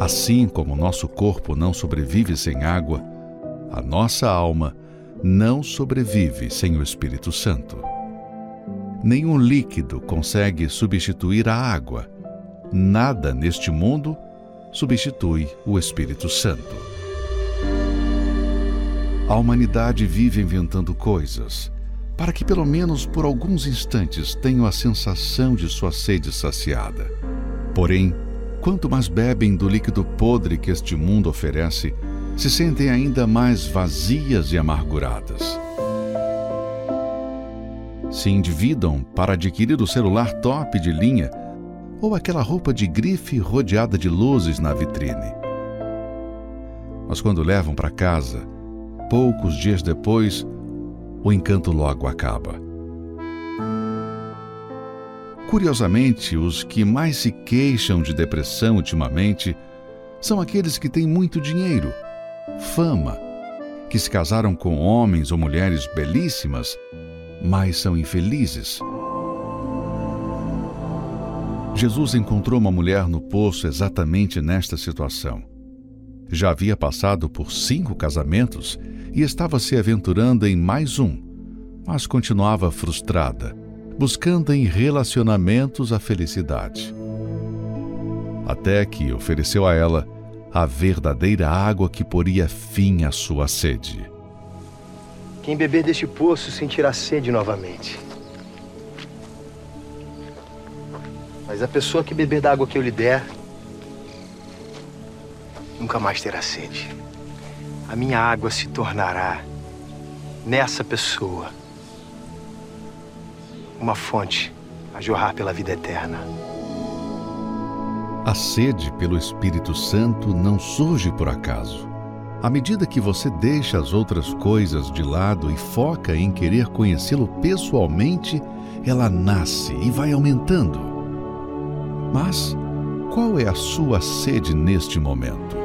Assim como nosso corpo não sobrevive sem água, a nossa alma não sobrevive sem o Espírito Santo. Nenhum líquido consegue substituir a água. Nada neste mundo substitui o Espírito Santo. A humanidade vive inventando coisas para que, pelo menos por alguns instantes, tenham a sensação de sua sede saciada. Porém, quanto mais bebem do líquido podre que este mundo oferece, se sentem ainda mais vazias e amarguradas. Se endividam para adquirir o celular top de linha ou aquela roupa de grife rodeada de luzes na vitrine. Mas quando levam para casa, poucos dias depois, o encanto logo acaba. Curiosamente, os que mais se queixam de depressão ultimamente são aqueles que têm muito dinheiro, fama, que se casaram com homens ou mulheres belíssimas, mas são infelizes. Jesus encontrou uma mulher no poço exatamente nesta situação. Já havia passado por cinco casamentos e estava se aventurando em mais um, mas continuava frustrada, buscando em relacionamentos a felicidade. Até que ofereceu a ela a verdadeira água que poria fim à sua sede. Quem beber deste poço sentirá sede novamente. Mas a pessoa que beber da água que eu lhe der, nunca mais terá sede a minha água se tornará nessa pessoa uma fonte a jorrar pela vida eterna. A sede pelo Espírito Santo não surge por acaso. À medida que você deixa as outras coisas de lado e foca em querer conhecê-lo pessoalmente, ela nasce e vai aumentando. Mas qual é a sua sede neste momento?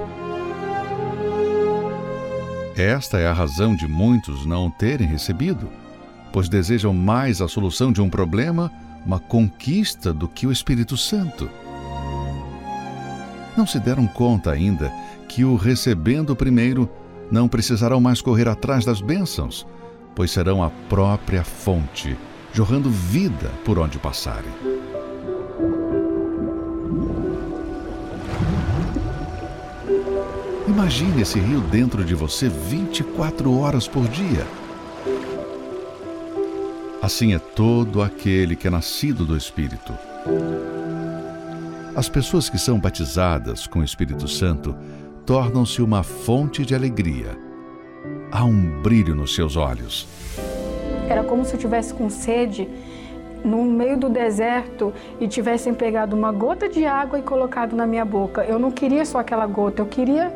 Esta é a razão de muitos não terem recebido, pois desejam mais a solução de um problema, uma conquista, do que o Espírito Santo. Não se deram conta ainda que, o recebendo primeiro, não precisarão mais correr atrás das bênçãos, pois serão a própria fonte, jorrando vida por onde passarem. Imagine esse rio dentro de você 24 horas por dia. Assim é todo aquele que é nascido do Espírito. As pessoas que são batizadas com o Espírito Santo tornam-se uma fonte de alegria. Há um brilho nos seus olhos. Era como se eu tivesse com sede no meio do deserto e tivessem pegado uma gota de água e colocado na minha boca. Eu não queria só aquela gota, eu queria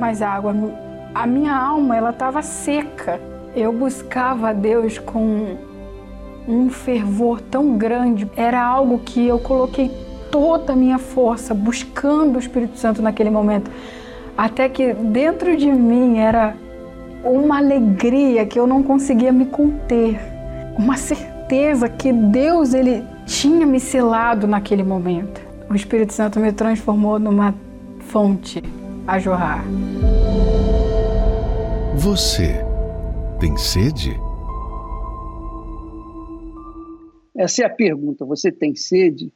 mais água. A minha alma ela estava seca. Eu buscava a Deus com um fervor tão grande. Era algo que eu coloquei toda a minha força buscando o Espírito Santo naquele momento, até que dentro de mim era uma alegria que eu não conseguia me conter, uma certeza que Deus ele tinha me selado naquele momento. O Espírito Santo me transformou numa fonte a jorrar. Você tem sede? Essa é a pergunta. Você tem sede?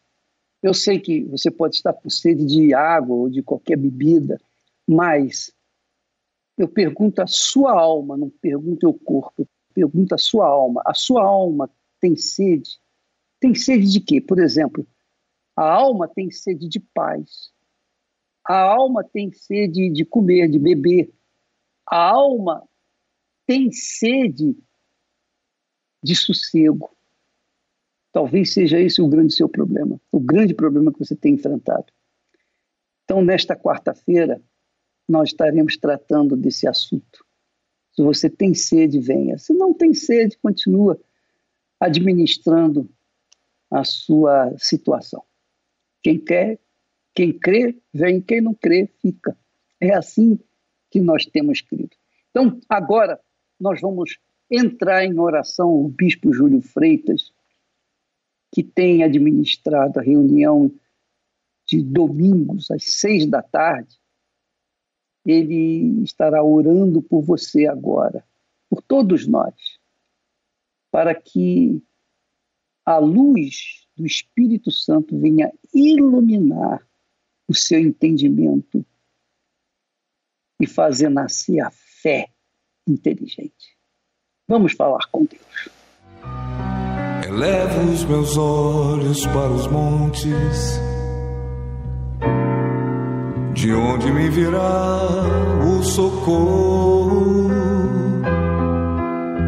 Eu sei que você pode estar com sede de água ou de qualquer bebida, mas eu pergunto a sua alma, não pergunto o corpo, pergunto a sua alma. A sua alma tem sede? Tem sede de quê? Por exemplo, a alma tem sede de paz, a alma tem sede de comer, de beber. A alma tem sede de sossego. Talvez seja esse o grande seu problema, o grande problema que você tem enfrentado. Então, nesta quarta-feira, nós estaremos tratando desse assunto. Se você tem sede, venha. Se não tem sede, continua administrando a sua situação. Quem quer, quem crê, vem, quem não crê, fica. É assim que nós temos crido. Então, agora, nós vamos entrar em oração. O bispo Júlio Freitas, que tem administrado a reunião de domingos às seis da tarde, ele estará orando por você agora, por todos nós, para que a luz do Espírito Santo venha iluminar o seu entendimento e fazer nascer a fé inteligente. Vamos falar com Deus. Elevo os meus olhos para os montes, de onde me virá o socorro.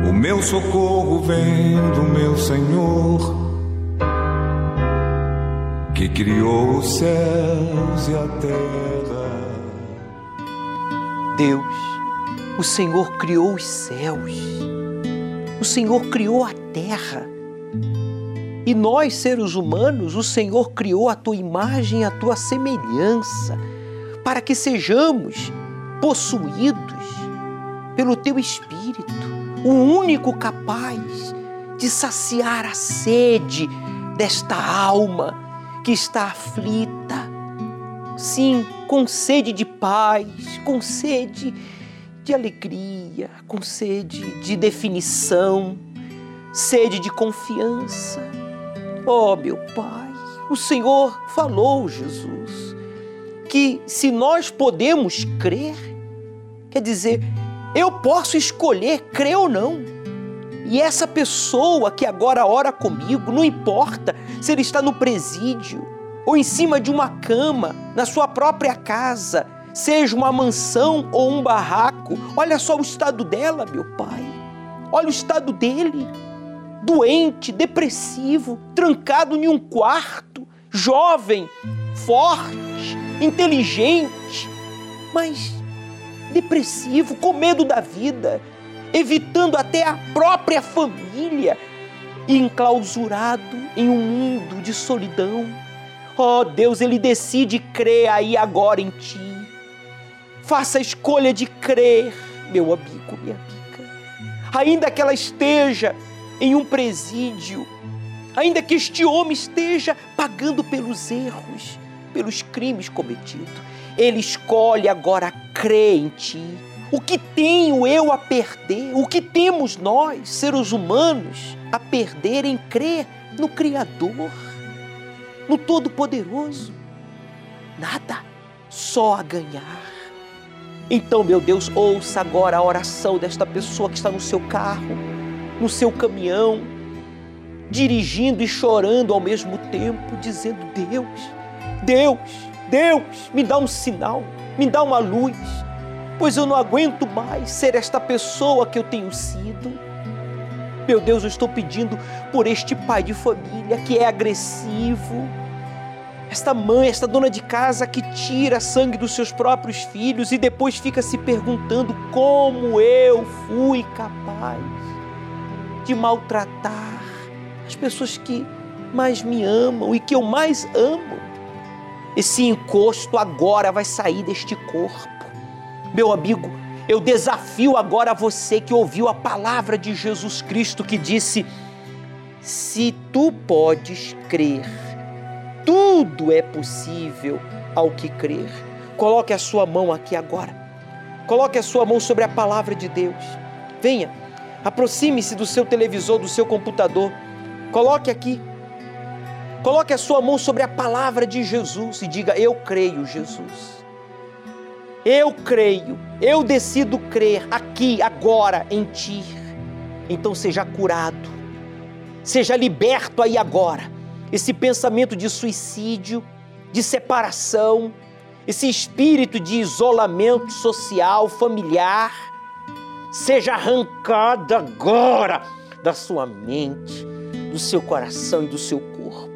O meu socorro vem do meu Senhor, que criou os céus e a terra. Deus, o Senhor criou os céus, o Senhor criou a terra. E nós, seres humanos, o Senhor criou a tua imagem, a tua semelhança, para que sejamos possuídos pelo teu Espírito, o único capaz de saciar a sede desta alma que está aflita. Sim, com sede de paz, com sede de alegria, com sede de definição, sede de confiança Oh, meu Pai, o Senhor falou, Jesus, que se nós podemos crer, quer dizer, eu posso escolher crer ou não. E essa pessoa que agora ora comigo, não importa se ele está no presídio ou em cima de uma cama, na sua própria casa, seja uma mansão ou um barraco, olha só o estado dela, meu Pai. Olha o estado dele doente, depressivo, trancado em um quarto, jovem, forte, inteligente, mas depressivo, com medo da vida, evitando até a própria família enclausurado em um mundo de solidão. Oh Deus, ele decide crer aí agora em ti. Faça a escolha de crer, meu amigo, minha amiga. Ainda que ela esteja em um presídio, ainda que este homem esteja pagando pelos erros, pelos crimes cometidos, ele escolhe agora crer em ti. O que tenho eu a perder? O que temos nós, seres humanos, a perder em crer no Criador, no Todo-Poderoso? Nada, só a ganhar. Então, meu Deus, ouça agora a oração desta pessoa que está no seu carro no seu caminhão, dirigindo e chorando ao mesmo tempo, dizendo: Deus, Deus, Deus, me dá um sinal, me dá uma luz, pois eu não aguento mais ser esta pessoa que eu tenho sido. Meu Deus, eu estou pedindo por este pai de família que é agressivo, esta mãe, esta dona de casa que tira sangue dos seus próprios filhos e depois fica se perguntando como eu fui capaz de maltratar as pessoas que mais me amam e que eu mais amo. Esse encosto agora vai sair deste corpo. Meu amigo, eu desafio agora você que ouviu a palavra de Jesus Cristo que disse: Se tu podes crer, tudo é possível ao que crer. Coloque a sua mão aqui agora. Coloque a sua mão sobre a palavra de Deus. Venha Aproxime-se do seu televisor, do seu computador. Coloque aqui. Coloque a sua mão sobre a palavra de Jesus e diga: Eu creio, Jesus. Eu creio, eu decido crer aqui, agora, em Ti. Então seja curado, seja liberto aí agora. Esse pensamento de suicídio, de separação, esse espírito de isolamento social, familiar, seja arrancada agora da sua mente, do seu coração e do seu corpo.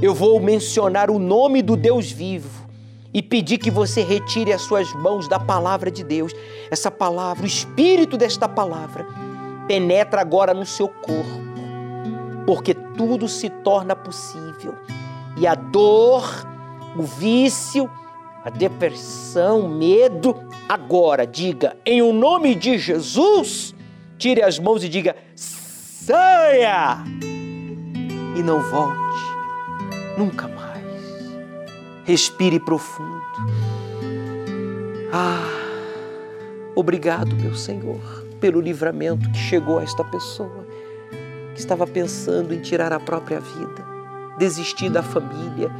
Eu vou mencionar o nome do Deus vivo e pedir que você retire as suas mãos da palavra de Deus. Essa palavra, o espírito desta palavra, penetra agora no seu corpo, porque tudo se torna possível. E a dor, o vício, a depressão, medo, agora diga, em o nome de Jesus, tire as mãos e diga, saia! E não volte, nunca mais. Respire profundo. Ah, obrigado, meu Senhor, pelo livramento que chegou a esta pessoa que estava pensando em tirar a própria vida, desistir da família,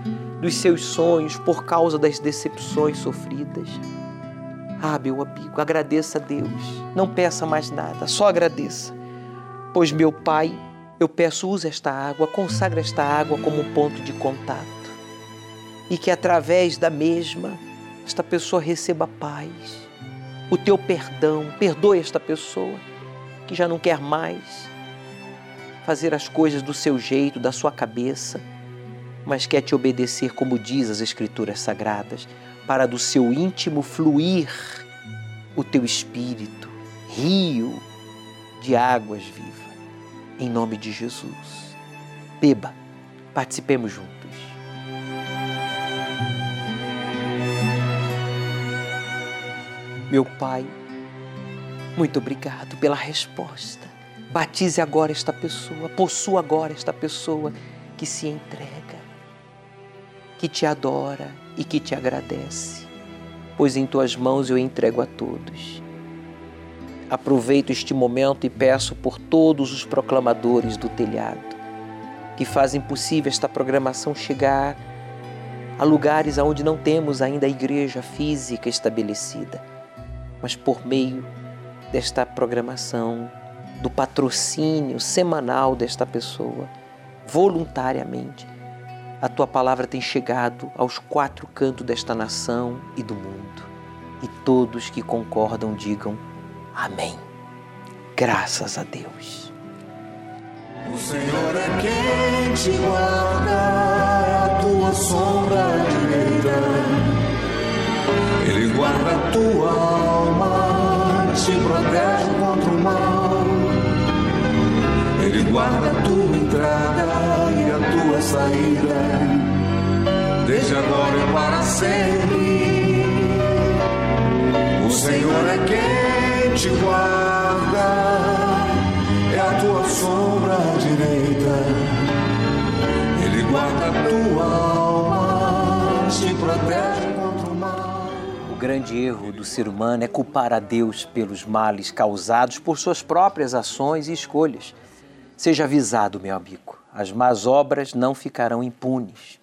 dos seus sonhos por causa das decepções sofridas. Ah, meu amigo, agradeça a Deus. Não peça mais nada, só agradeça. Pois meu Pai, eu peço, use esta água, consagre esta água como ponto de contato. E que através da mesma, esta pessoa receba paz, o teu perdão. Perdoe esta pessoa que já não quer mais fazer as coisas do seu jeito, da sua cabeça mas quer te obedecer, como diz as Escrituras Sagradas, para do seu íntimo fluir o teu espírito, rio de águas viva. Em nome de Jesus. Beba, participemos juntos. Meu Pai, muito obrigado pela resposta. Batize agora esta pessoa, possua agora esta pessoa que se entrega que te adora e que te agradece, pois em tuas mãos eu entrego a todos. Aproveito este momento e peço por todos os proclamadores do telhado que fazem possível esta programação chegar a lugares onde não temos ainda a igreja física estabelecida, mas por meio desta programação, do patrocínio semanal desta pessoa, voluntariamente a tua palavra tem chegado aos quatro cantos desta nação e do mundo. E todos que concordam digam amém. Graças a Deus. O Senhor é quem te guarda, a tua sombra direita. Ele guarda a tua alma, te protege contra o mal. Ele guarda a tua entrada e a tua saída, desde agora e para sempre. O Senhor é quem te guarda, é a tua sombra direita. Ele guarda a tua alma, te protege contra o mal. O grande erro do ser humano é culpar a Deus pelos males causados por suas próprias ações e escolhas. Seja avisado, meu amigo, as más obras não ficarão impunes.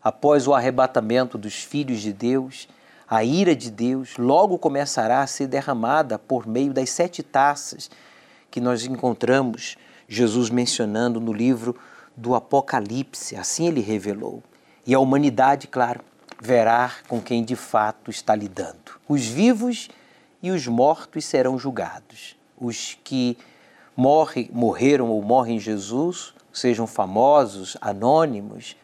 Após o arrebatamento dos filhos de Deus, a ira de Deus logo começará a ser derramada por meio das sete taças que nós encontramos Jesus mencionando no livro do Apocalipse. Assim ele revelou. E a humanidade, claro, verá com quem de fato está lidando. Os vivos e os mortos serão julgados. Os que morre, morreram ou morrem em Jesus, sejam famosos, anônimos,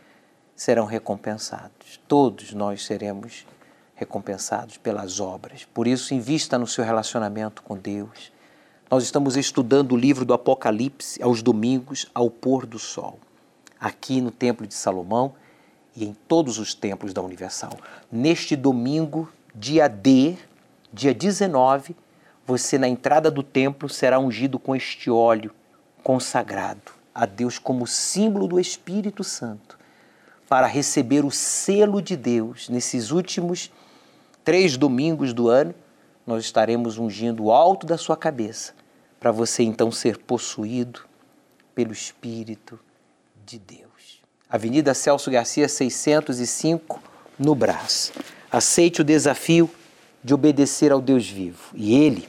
serão recompensados. Todos nós seremos recompensados pelas obras. Por isso, invista no seu relacionamento com Deus. Nós estamos estudando o livro do Apocalipse aos domingos, ao pôr do sol, aqui no Templo de Salomão e em todos os templos da Universal. Neste domingo, dia D, dia 19, você na entrada do templo será ungido com este óleo consagrado a Deus como símbolo do Espírito Santo, para receber o selo de Deus nesses últimos três domingos do ano. Nós estaremos ungindo o alto da sua cabeça, para você então ser possuído pelo Espírito de Deus. Avenida Celso Garcia, 605, no Brás. Aceite o desafio de obedecer ao Deus vivo e Ele